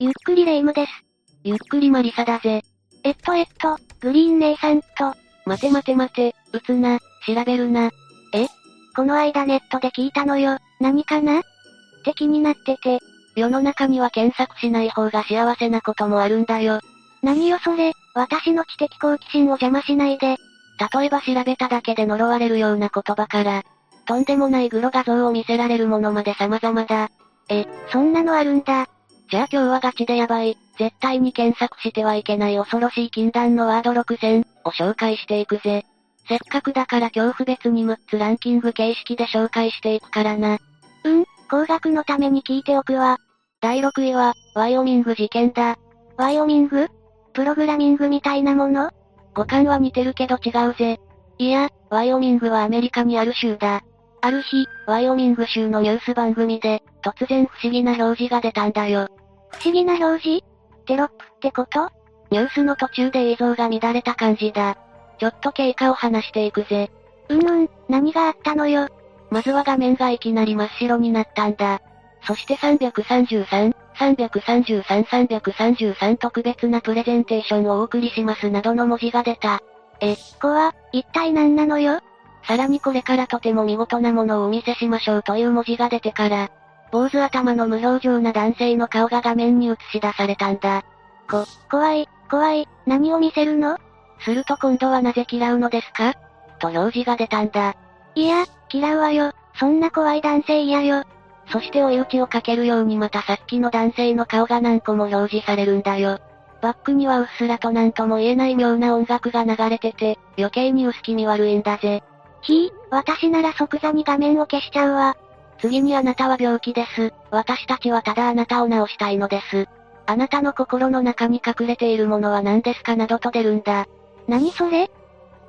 ゆっくりレ夢ムです。ゆっくりマリサだぜ。えっとえっと、グリーン姉さんと、待て待て待て、打つな、調べるな。え？この間ネットで聞いたのよ。何かな？って気になってて。世の中には検索しない方が幸せなこともあるんだよ。何よそれ、私の知的好奇心を邪魔しないで。例えば調べただけで呪われるような言葉から、とんでもないグロ画像を見せられるものまで様々だ。え？そんなのあるんだ。じゃあ今日はガチでやばい、絶対に検索してはいけない恐ろしい禁断のワード6選を紹介していくぜ。せっかくだから恐怖別に6つランキング形式で紹介していくからな。うん、工学のために聞いておくわ。第6位は、ワイオミング事件だ。ワイオミング？プログラミングみたいなもの？五感は似てるけど違うぜ。いや、ワイオミングはアメリカにある州だ。ある日、ワイオミング州のニュース番組で、突然不思議な表示が出たんだよ。不思議な表示？テロップってこと？ニュースの途中で映像が乱れた感じだ。ちょっと経過を話していくぜ。うんうん、何があったのよ？まずは画面がいきなり真っ白になったんだ。そして333、333、333特別なプレゼンテーションをお送りしますなどの文字が出た。こわ、一体何なのよ？さらにこれからとても見事なものをお見せしましょうという文字が出てから、坊主頭の無表情な男性の顔が画面に映し出されたんだ。怖い、怖い、何を見せるの？すると今度はなぜ嫌うのですか？と表示が出たんだ。いや、嫌うわよ。そんな怖い男性嫌よ。そして追い打ちをかけるようにまたさっきの男性の顔が何個も表示されるんだよ。バックにはうっすらと何とも言えない妙な音楽が流れてて、余計に薄気味悪いんだぜ。ひぃ、私なら即座に画面を消しちゃうわ。次にあなたは病気です。私たちはただあなたを治したいのです。あなたの心の中に隠れているものは何ですかなどと出るんだ。何それ？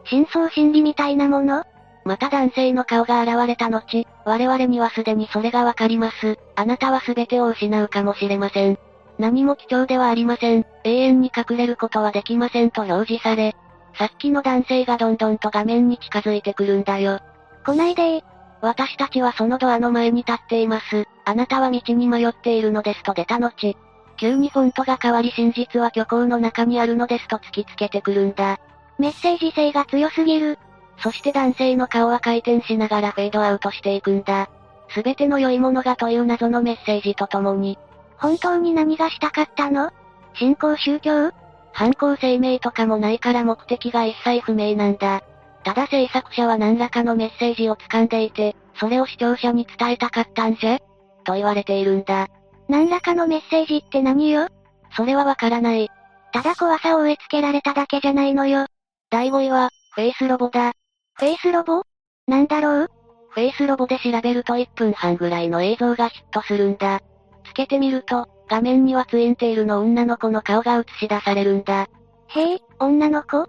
深層心理みたいなもの？また男性の顔が現れた後、我々にはすでにそれがわかります。あなたは全てを失うかもしれません。何も貴重ではありません。永遠に隠れることはできませんと表示され、さっきの男性がどんどんと画面に近づいてくるんだよ。来ないでー。私たちはそのドアの前に立っています。あなたは道に迷っているのですと出た後、急にフォントが変わり真実は虚構の中にあるのですと突きつけてくるんだ。メッセージ性が強すぎる。そして男性の顔は回転しながらフェードアウトしていくんだ。すべての良いものがという謎のメッセージとともに、本当に何がしたかったの？信仰宗教？犯行声明とかもないから目的が一切不明なんだ。ただ制作者は何らかのメッセージを掴んでいて、それを視聴者に伝えたかったんじゃ？と言われているんだ。何らかのメッセージって何よ？それはわからない。ただ怖さを植え付けられただけじゃないのよ。第5位は、フェイスロボだ。フェイスロボ？なんだろう？フェイスロボで調べると1分半ぐらいの映像がヒットするんだ。つけてみると、画面にはツインテールの女の子の顔が映し出されるんだ。へえ、女の子？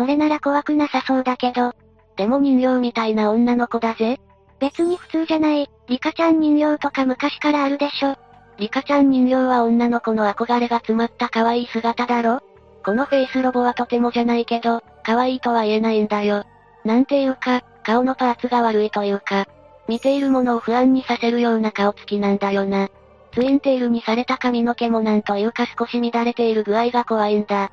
それなら怖くなさそうだけど、でも人形みたいな女の子だぜ。別に普通じゃない、リカちゃん人形とか昔からあるでしょ。リカちゃん人形は女の子の憧れが詰まった可愛い姿だろこのフェイスロボはとてもじゃないけど、可愛いとは言えないんだよ。なんていうか、顔のパーツが悪いというか、見ているものを不安にさせるような顔つきなんだよな。ツインテールにされた髪の毛もなんというか少し乱れている具合が怖いんだ。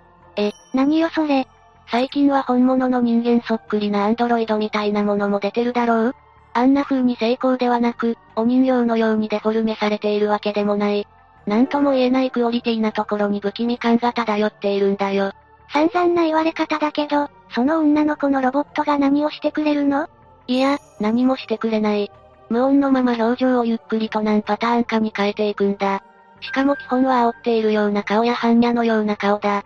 何よそれ。最近は本物の人間そっくりなアンドロイドみたいなものも出てるだろう？あんな風に成功ではなく、お人形のようにデフォルメされているわけでもない。なんとも言えないクオリティなところに不気味感が漂っているんだよ。散々な言われ方だけど、その女の子のロボットが何をしてくれるの？いや、何もしてくれない。無音のまま表情をゆっくりと何パターンかに変えていくんだ。しかも基本は煽っているような顔や般若のような顔だ。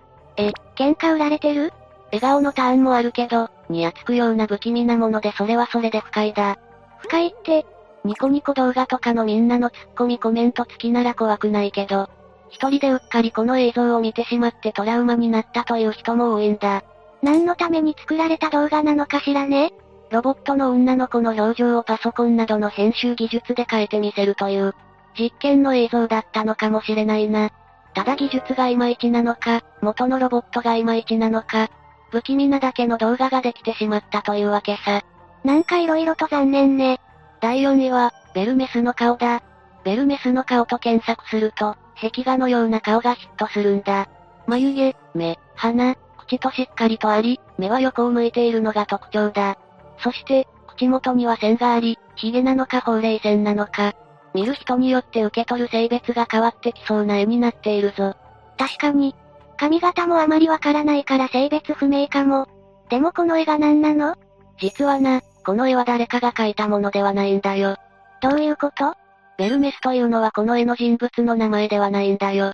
喧嘩売られてる？笑顔のターンもあるけど、にやつくような不気味なものでそれはそれで不快だ。不快って、ニコニコ動画とかのみんなのツッコミコメント付きなら怖くないけど、一人でうっかりこの映像を見てしまってトラウマになったという人も多いんだ。何のために作られた動画なのかしらね？ロボットの女の子の表情をパソコンなどの編集技術で変えてみせるという、実験の映像だったのかもしれないな。ただ技術がいまいちなのか、元のロボットがいまいちなのか、不気味なだけの動画ができてしまったというわけさ。なんか色々と残念ね。第4位は、ベルメスの顔だ。ベルメスの顔と検索すると、壁画のような顔がヒットするんだ。眉毛、目、鼻、口としっかりとあり、目は横を向いているのが特徴だ。そして、口元には線があり、髭なのかほうれい線なのか。見る人によって受け取る性別が変わってきそうな絵になっているぞ。確かに。髪型もあまりわからないから性別不明かも。でもこの絵が何なの？実はな、この絵は誰かが描いたものではないんだよ。どういうこと？ベルメスというのはこの絵の人物の名前ではないんだよ。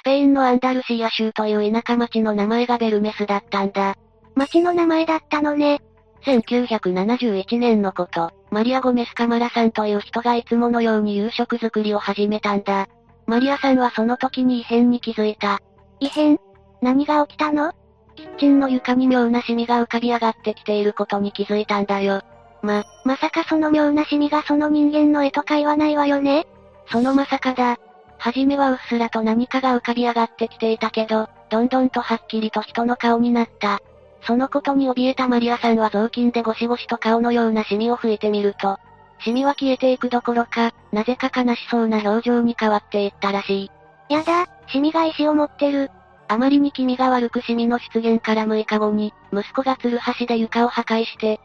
スペインのアンダルシア州という田舎町の名前がベルメスだったんだ。町の名前だったのね。1971年のこと、マリア・ゴメス・カマラさんという人がいつものように夕食作りを始めたんだ。マリアさんはその時に異変に気づいた。異変？何が起きたの？キッチンの床に妙なシミが浮かび上がってきていることに気づいたんだよ。ま、まさかその妙なシミがその人間の絵とか言わないわよね？そのまさかだ。はじめはうっすらと何かが浮かび上がってきていたけど、どんどんとはっきりと人の顔になった。そのことに怯えたマリアさんは雑巾でゴシゴシと顔のようなシミを拭いてみると、シミは消えていくどころか、なぜか悲しそうな表情に変わっていったらしい。やだ、シミが石を持ってる。あまりに気味が悪くシミの出現から6日後に、息子がツルハシで床を破壊して、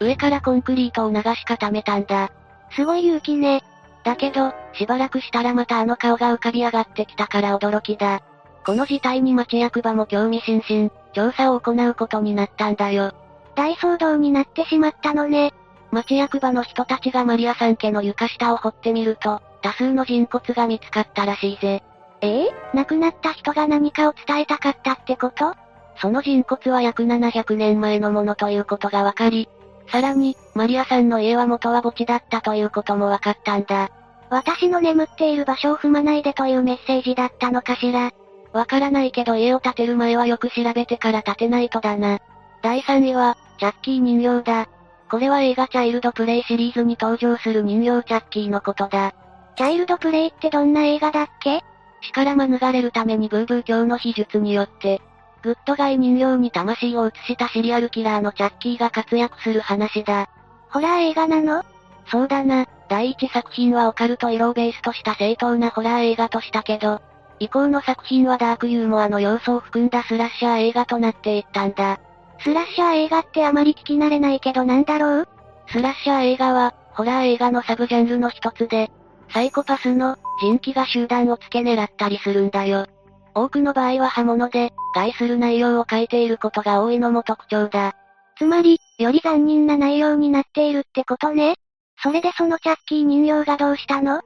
上からコンクリートを流し固めたんだ。すごい勇気ね。だけど、しばらくしたらまたあの顔が浮かび上がってきたから驚きだ。この事態に町役場も興味津々、調査を行うことになったんだよ。大騒動になってしまったのね。町役場の人たちがマリアさん家の床下を掘ってみると、多数の人骨が見つかったらしいぜ。ええー、亡くなった人が何かを伝えたかったってこと？その人骨は約700年前のものということがわかり、さらに、マリアさんの家は元は墓地だったということもわかったんだ。私の眠っている場所を踏まないでというメッセージだったのかしら？わからないけど家を建てる前はよく調べてから建てないとだな。第3位は、チャッキー人形だ。これは映画チャイルドプレイシリーズに登場する人形チャッキーのことだ。チャイルドプレイってどんな映画だっけ？死から免れるためにブードゥー教の秘術によって、グッドガイ人形に魂を移したシリアルキラーのチャッキーが活躍する話だ。ホラー映画なの？そうだな。第一作品はオカルト色をベースとした正統なホラー映画としたけど、以降の作品はダークユーモアの要素を含んだスラッシャー映画となっていったんだ。スラッシャー映画ってあまり聞き慣れないけどなんだろう？スラッシャー映画は、ホラー映画のサブジャンルの一つで、サイコパスの人気が集団を付け狙ったりするんだよ。多くの場合は刃物で、害する内容を書いていることが多いのも特徴だ。つまり、より残忍な内容になっているってことね。それでそのチャッキー人形がどうしたの？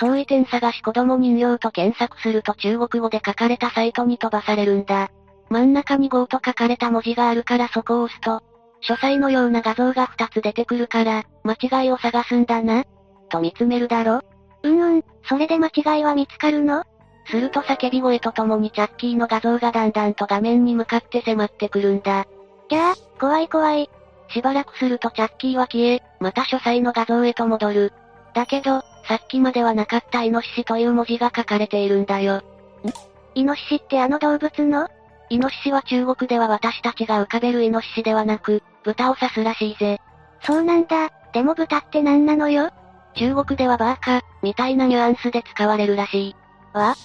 相違点探し子供人形と検索すると中国語で書かれたサイトに飛ばされるんだ。真ん中に GO と書かれた文字があるからそこを押すと、書斎のような画像が2つ出てくるから、間違いを探すんだな。と見つめるだろうんうん、それで間違いは見つかるの？すると叫び声とともにチャッキーの画像がだんだんと画面に向かって迫ってくるんだ。ぎゃあ、怖い怖い。しばらくするとチャッキーは消え、また書斎の画像へと戻る。だけど、さっきまではなかったイノシシという文字が書かれているんだよ。ん？イノシシってあの動物の？イノシシは中国では私たちが浮かべるイノシシではなく、豚を指すらしいぜ。そうなんだ。でも豚って何なのよ？中国ではバーカ、みたいなニュアンスで使われるらしい。わ？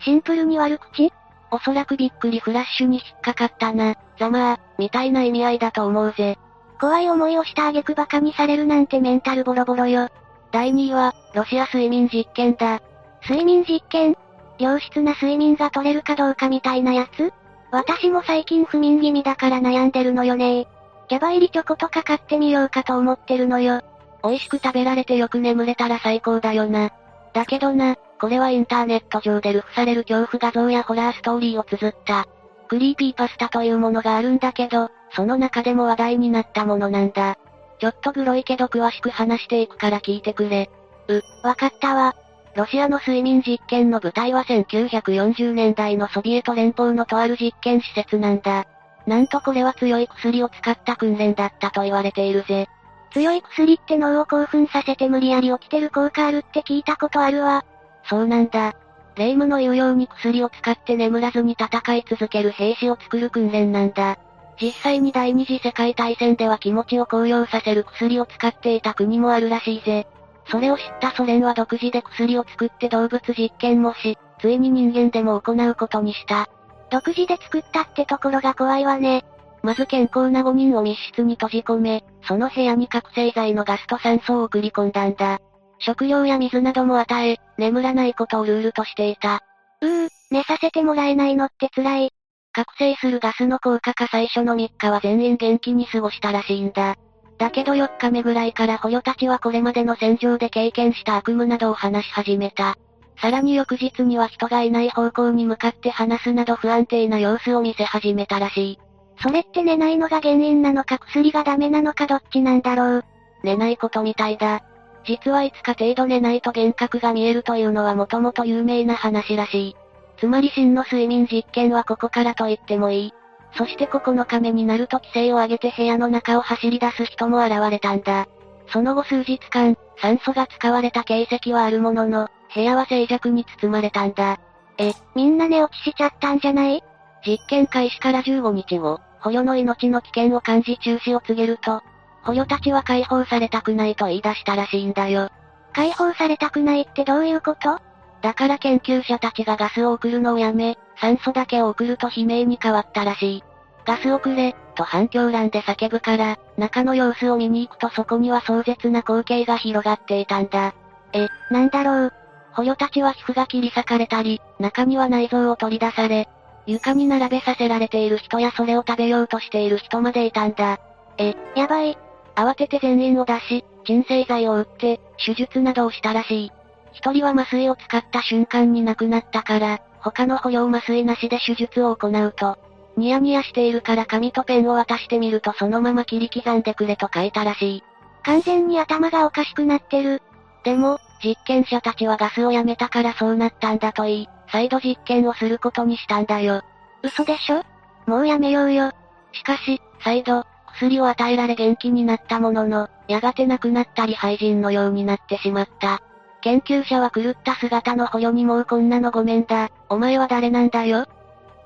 シンプルに悪口？おそらくびっくりフラッシュに引っかかったな、ざまあ、みたいな意味合いだと思うぜ。怖い思いをした挙句馬鹿にされるなんてメンタルボロボロよ。第2位は、ロシア睡眠実験だ。睡眠実験？良質な睡眠が取れるかどうかみたいなやつ？私も最近不眠気味だから悩んでるのよねキャバ入りチョコとか買ってみようかと思ってるのよ。美味しく食べられてよく眠れたら最高だよな。だけどな、これはインターネット上で流布される恐怖画像やホラーストーリーを綴った、クリーピーパスタというものがあるんだけど、その中でも話題になったものなんだ。ちょっとグロいけど詳しく話していくから聞いてくれ。う、わかったわ。ロシアの睡眠実験の舞台は1940年代のソビエト連邦のとある実験施設なんだ。なんとこれは強い薬を使った訓練だったと言われているぜ。強い薬って脳を興奮させて無理やり起きてる効果あるって聞いたことあるわ。そうなんだ。霊夢の言うように薬を使って眠らずに戦い続ける兵士を作る訓練なんだ。実際に第二次世界大戦では気持ちを高揚させる薬を使っていた国もあるらしいぜ。それを知ったソ連は独自で薬を作って動物実験もし、ついに人間でも行うことにした。独自で作ったってところが怖いわね。まず健康な5人を密室に閉じ込め、その部屋に覚醒剤のガスと酸素を送り込んだんだ。食料や水なども与え、眠らないことをルールとしていた。うー、寝させてもらえないのって辛い。覚醒するガスの効果か最初の3日は全員元気に過ごしたらしいんだ。だけど4日目ぐらいから捕虜たちはこれまでの戦場で経験した悪夢などを話し始めた。さらに翌日には人がいない方向に向かって話すなど不安定な様子を見せ始めたらしい。それって寝ないのが原因なのか薬がダメなのかどっちなんだろう？寝ないことみたいだ。実は5日程度寝ないと幻覚が見えるというのはもともと有名な話らしい。つまり真の睡眠実験はここからと言ってもいい。そして9日目になると規制を上げて部屋の中を走り出す人も現れたんだ。その後数日間、酸素が使われた形跡はあるものの、部屋は静寂に包まれたんだ。え、みんな寝落ちしちゃったんじゃない？実験開始から15日後、捕虜の命の危険を感じ中止を告げると、捕虜たちは解放されたくないと言い出したらしいんだよ。解放されたくないってどういうこと？だから研究者たちがガスを送るのをやめ、酸素だけを送ると悲鳴に変わったらしい。ガスをくれ、と反響欄で叫ぶから、中の様子を見に行くとそこには壮絶な光景が広がっていたんだ。え、なんだろう。捕虜たちは皮膚が切り裂かれたり、中には内臓を取り出され、床に並べさせられている人やそれを食べようとしている人までいたんだ。え、やばい。慌てて全員を出し、鎮静剤を打って、手術などをしたらしい。一人は麻酔を使った瞬間に亡くなったから、他の捕虜麻酔なしで手術を行うと、ニヤニヤしているから紙とペンを渡してみるとそのまま切り刻んでくれと書いたらしい。完全に頭がおかしくなってる。でも、実験者たちはガスをやめたからそうなったんだと言い、再度実験をすることにしたんだよ。嘘でしょ？もうやめようよ。しかし、再度、薬を与えられ元気になったものの、やがて亡くなったり廃人のようになってしまった。研究者は狂った姿の捕虜にもうこんなのごめんだ、お前は誰なんだよ？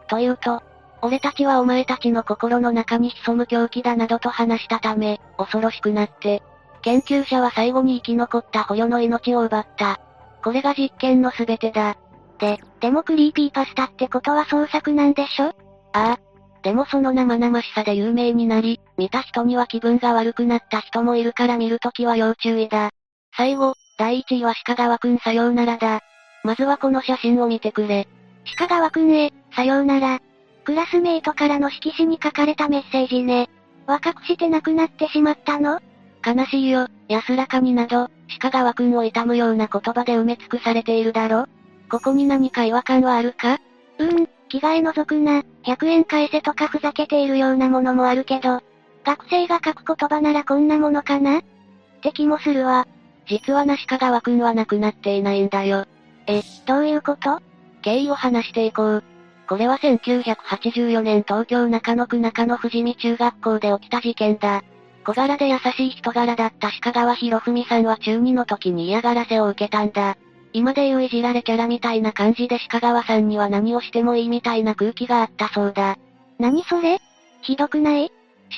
と言うと、俺たちはお前たちの心の中に潜む狂気だなどと話したため、恐ろしくなって、研究者は最後に生き残った捕虜の命を奪った。これが実験の全てだ。で、でもクリーピーパスタってことは創作なんでしょ？ああ。でもその生々しさで有名になり、見た人には気分が悪くなった人もいるから見るときは要注意だ。最後、第1位は鹿川くんさようならだ。まずはこの写真を見てくれ。鹿川くんへ、さようなら。クラスメイトからの色紙に書かれたメッセージね。若くして亡くなってしまったの？悲しいよ、安らかになど、鹿川くんを悼むような言葉で埋め尽くされているだろ？ここに何か違和感はあるか？うーん、着替え除くな、100円返せとかふざけているようなものもあるけど、学生が書く言葉ならこんなものかな？って気もするわ。実はな鹿川くんは亡くなっていないんだよ。え、どういうこと？経緯を話していこう。これは1984年東京中野区中野富士見中学校で起きた事件だ。小柄で優しい人柄だった鹿川博文さんは中2の時に嫌がらせを受けたんだ。今で言ういじられキャラみたいな感じで鹿川さんには何をしてもいいみたいな空気があったそうだ。何それ？ひどくない？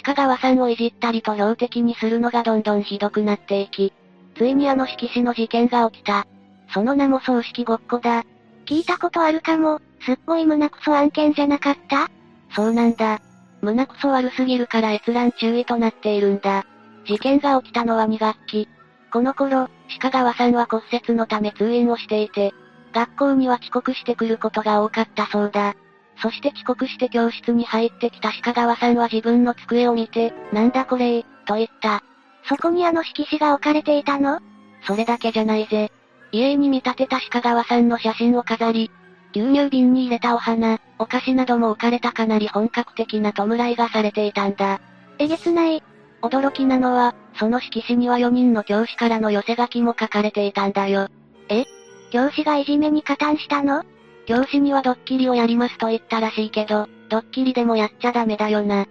鹿川さんをいじったりと標的にするのがどんどんひどくなっていき、ついにあの色紙の事件が起きた。その名も葬式ごっこだ。聞いたことあるかも、すっごい胸クソ案件じゃなかった？そうなんだ。胸クソ悪すぎるから閲覧注意となっているんだ。事件が起きたのは2学期。この頃、鹿川さんは骨折のため通院をしていて、学校には遅刻してくることが多かったそうだ。そして遅刻して教室に入ってきた鹿川さんは自分の机を見て、なんだこれと言った。そこにあの色紙が置かれていたの？それだけじゃないぜ。家に見立てた鹿川さんの写真を飾り、牛乳瓶に入れたお花、お菓子なども置かれたかなり本格的な弔いがされていたんだ。えげつない。驚きなのは、その色紙には4人の教師からの寄せ書きも書かれていたんだよ。え？教師がいじめに加担したの？教師にはドッキリをやりますと言ったらしいけど、ドッキリでもやっちゃダメだよな。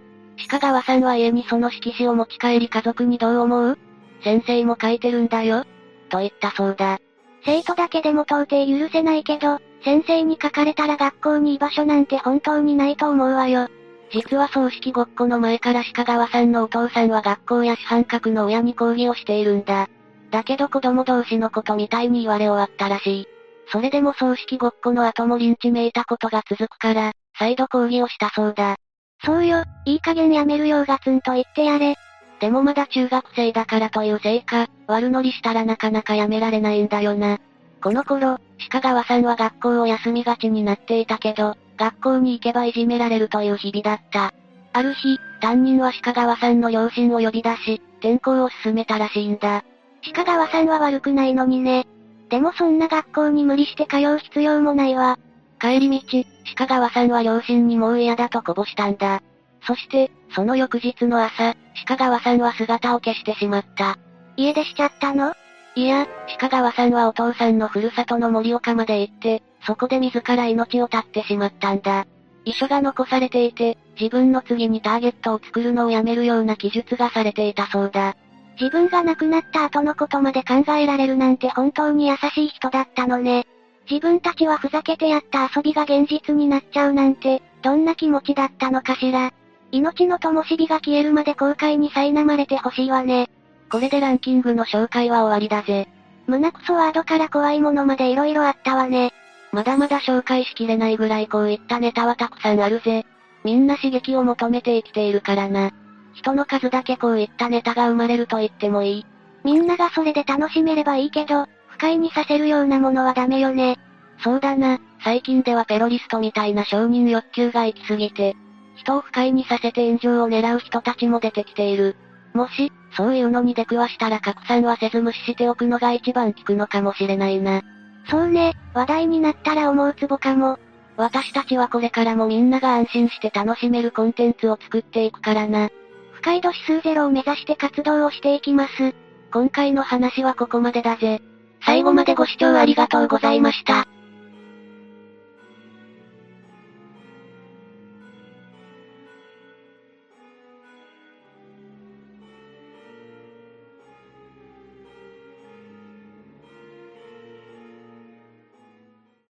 鹿川さんは家にその色紙を持ち帰り家族にどう思う？先生も書いてるんだよ。と言ったそうだ。生徒だけでも到底許せないけど、先生に書かれたら学校に居場所なんて本当にないと思うわよ。実は葬式ごっこの前から鹿川さんのお父さんは学校や主犯格の親に抗議をしているんだ。だけど子供同士のことみたいに言われ終わったらしい。それでも葬式ごっこの後もリンチめいたことが続くから、再度抗議をしたそうだ。そうよ、いい加減やめるようガツンと言ってやれ。でもまだ中学生だからというせいか、悪乗りしたらなかなかやめられないんだよな。この頃、鹿川さんは学校を休みがちになっていたけど、学校に行けばいじめられるという日々だった。ある日、担任は鹿川さんの両親を呼び出し、転校を進めたらしいんだ。鹿川さんは悪くないのにね。でもそんな学校に無理して通う必要もないわ。帰り道、鹿川さんは両親にもう嫌だとこぼしたんだ。そして、その翌日の朝、鹿川さんは姿を消してしまった。家出しちゃったの？いや、鹿川さんはお父さんのふるさとの森岡まで行って、そこで自ら命を絶ってしまったんだ。遺書が残されていて、自分の次にターゲットを作るのをやめるような記述がされていたそうだ。自分が亡くなった後のことまで考えられるなんて本当に優しい人だったのね。自分たちはふざけてやった遊びが現実になっちゃうなんて、どんな気持ちだったのかしら。命の灯火が消えるまで後悔に苛まれてほしいわね。これでランキングの紹介は終わりだぜ。胸クソワードから怖いものまで色々あったわね。まだまだ紹介しきれないぐらいこういったネタはたくさんあるぜ。みんな刺激を求めて生きているからな。人の数だけこういったネタが生まれると言ってもいい。みんながそれで楽しめればいいけど、不快にさせるようなものはダメよね。そうだな、最近ではペロリストみたいな承認欲求が行き過ぎて、人を不快にさせて炎上を狙う人たちも出てきている。もし、そういうのに出くわしたら拡散はせず無視しておくのが一番効くのかもしれないな。そうね、話題になったら思うツボかも。私たちはこれからもみんなが安心して楽しめるコンテンツを作っていくからな。不快度指数ゼロを目指して活動をしていきます。今回の話はここまでだぜ。最後までご視聴ありがとうございました。